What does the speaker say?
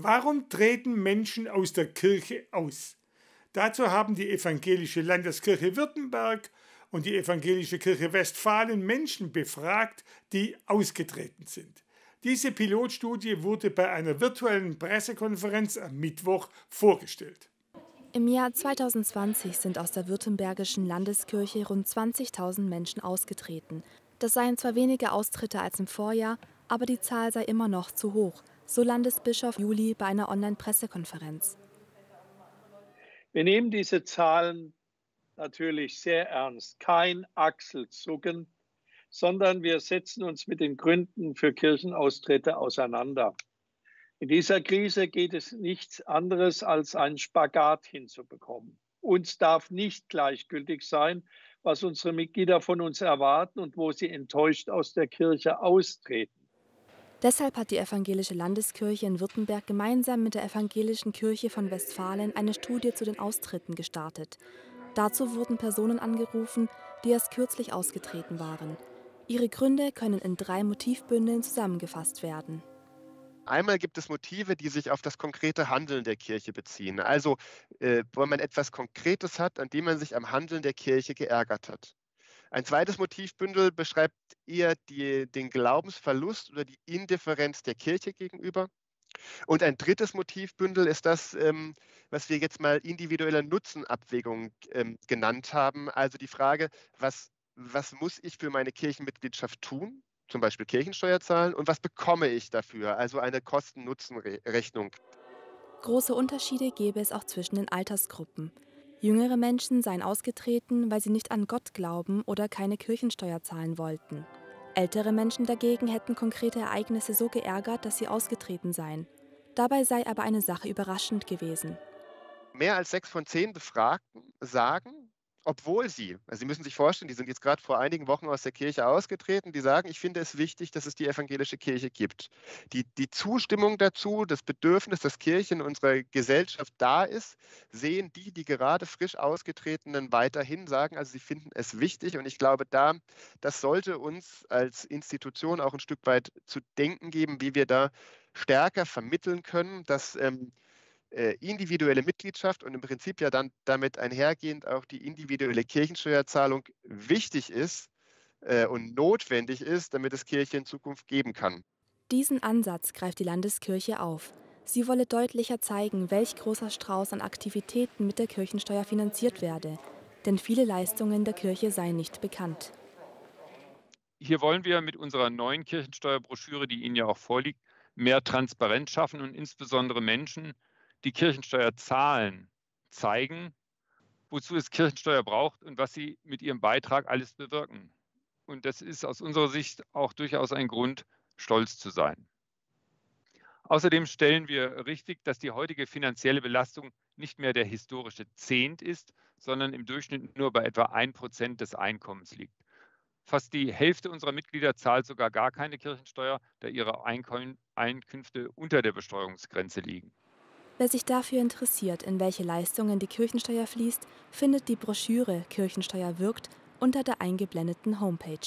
Warum treten Menschen aus der Kirche aus? Dazu haben die Evangelische Landeskirche Württemberg und die Evangelische Kirche Westfalen Menschen befragt, die ausgetreten sind. Diese Pilotstudie wurde bei einer virtuellen Pressekonferenz am Mittwoch vorgestellt. Im Jahr 2020 sind aus der Württembergischen Landeskirche rund 20.000 Menschen ausgetreten. Das seien zwar weniger Austritte als im Vorjahr, aber die Zahl sei immer noch zu hoch, so Landesbischof Juli bei einer Online-Pressekonferenz. Wir nehmen diese Zahlen natürlich sehr ernst. Kein Achselzucken, sondern wir setzen uns mit den Gründen für Kirchenaustritte auseinander. In dieser Krise geht es nichts anderes, als einen Spagat hinzubekommen. Uns darf nicht gleichgültig sein, was unsere Mitglieder von uns erwarten und wo sie enttäuscht aus der Kirche austreten. Deshalb hat die Evangelische Landeskirche in Württemberg gemeinsam mit der Evangelischen Kirche von Westfalen eine Studie zu den Austritten gestartet. Dazu wurden Personen angerufen, die erst kürzlich ausgetreten waren. Ihre Gründe können in drei Motivbündeln zusammengefasst werden. Einmal gibt es Motive, die sich auf das konkrete Handeln der Kirche beziehen. Also, äh, wo man etwas Konkretes hat, an dem man sich am Handeln der Kirche geärgert hat. Ein zweites Motivbündel beschreibt eher die, den Glaubensverlust oder die Indifferenz der Kirche gegenüber. Und ein drittes Motivbündel ist das, ähm, was wir jetzt mal individuelle Nutzenabwägung ähm, genannt haben. Also die Frage, was, was muss ich für meine Kirchenmitgliedschaft tun? Zum Beispiel Kirchensteuer zahlen und was bekomme ich dafür? Also eine Kosten-Nutzen-Rechnung. Große Unterschiede gäbe es auch zwischen den Altersgruppen. Jüngere Menschen seien ausgetreten, weil sie nicht an Gott glauben oder keine Kirchensteuer zahlen wollten. Ältere Menschen dagegen hätten konkrete Ereignisse so geärgert, dass sie ausgetreten seien. Dabei sei aber eine Sache überraschend gewesen. Mehr als sechs von zehn Befragten sagen, obwohl sie, also Sie müssen sich vorstellen, die sind jetzt gerade vor einigen Wochen aus der Kirche ausgetreten, die sagen, ich finde es wichtig, dass es die evangelische Kirche gibt. Die, die Zustimmung dazu, das Bedürfnis, dass Kirche in unserer Gesellschaft da ist, sehen die, die gerade frisch ausgetretenen weiterhin sagen, also sie finden es wichtig und ich glaube, da, das sollte uns als Institution auch ein Stück weit zu denken geben, wie wir da stärker vermitteln können, dass ähm, äh, individuelle Mitgliedschaft und im Prinzip ja dann damit einhergehend auch die individuelle Kirchensteuerzahlung wichtig ist äh, und notwendig ist, damit es Kirche in Zukunft geben kann. Diesen Ansatz greift die Landeskirche auf. Sie wolle deutlicher zeigen, welch großer Strauß an Aktivitäten mit der Kirchensteuer finanziert werde. Denn viele Leistungen der Kirche seien nicht bekannt. Hier wollen wir mit unserer neuen Kirchensteuerbroschüre, die Ihnen ja auch vorliegt, mehr Transparenz schaffen und insbesondere Menschen die Kirchensteuer zahlen, zeigen, wozu es Kirchensteuer braucht und was sie mit ihrem Beitrag alles bewirken. Und das ist aus unserer Sicht auch durchaus ein Grund, stolz zu sein. Außerdem stellen wir richtig, dass die heutige finanzielle Belastung nicht mehr der historische Zehnt ist, sondern im Durchschnitt nur bei etwa 1% des Einkommens liegt. Fast die Hälfte unserer Mitglieder zahlt sogar gar keine Kirchensteuer, da ihre Einkünfte unter der Besteuerungsgrenze liegen. Wer sich dafür interessiert, in welche Leistungen die Kirchensteuer fließt, findet die Broschüre Kirchensteuer wirkt unter der eingeblendeten Homepage.